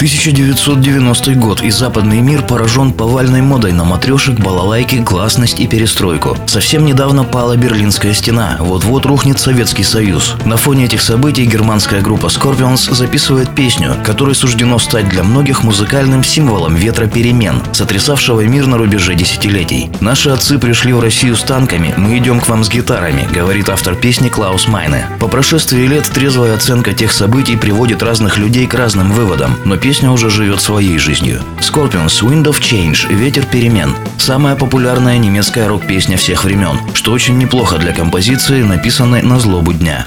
1990 год, и западный мир поражен повальной модой на матрешек, балалайки, гласность и перестройку. Совсем недавно пала Берлинская стена, вот-вот рухнет Советский Союз. На фоне этих событий германская группа Scorpions записывает песню, которой суждено стать для многих музыкальным символом ветра перемен, сотрясавшего мир на рубеже десятилетий. «Наши отцы пришли в Россию с танками, мы идем к вам с гитарами», говорит автор песни Клаус Майне. По прошествии лет трезвая оценка тех событий приводит разных людей к разным выводам, но песня песня уже живет своей жизнью. Scorpions Wind of Change – Ветер перемен. Самая популярная немецкая рок-песня всех времен, что очень неплохо для композиции, написанной на злобу дня.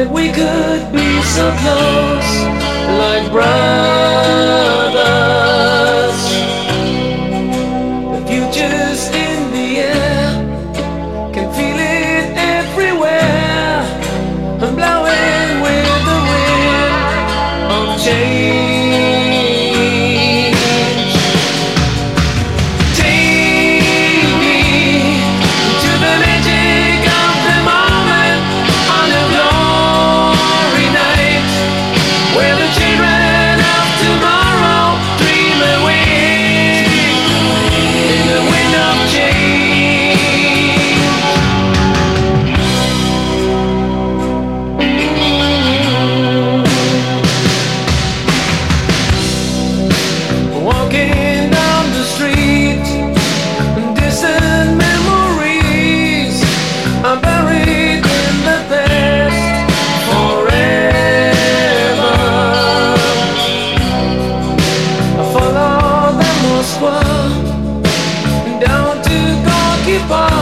That we could be so close, like brothers? people.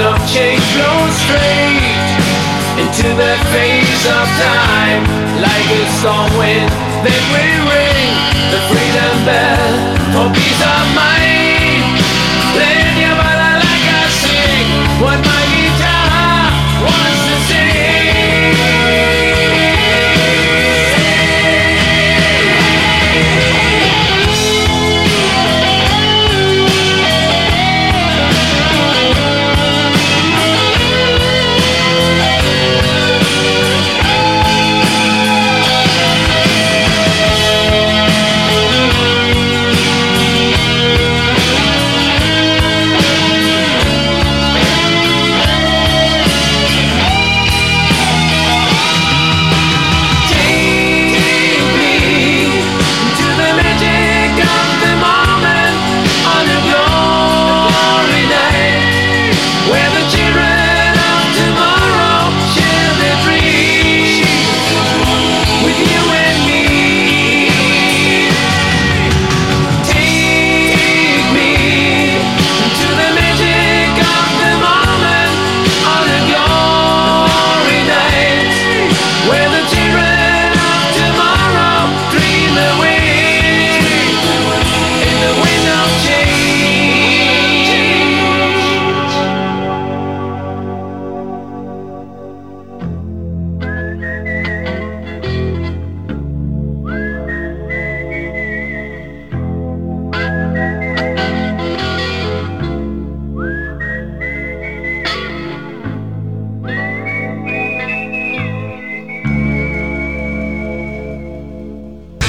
Of change blows straight into the phase of time, like a storm wind that will ring the freedom bell for peace of mind.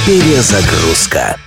Перезагрузка.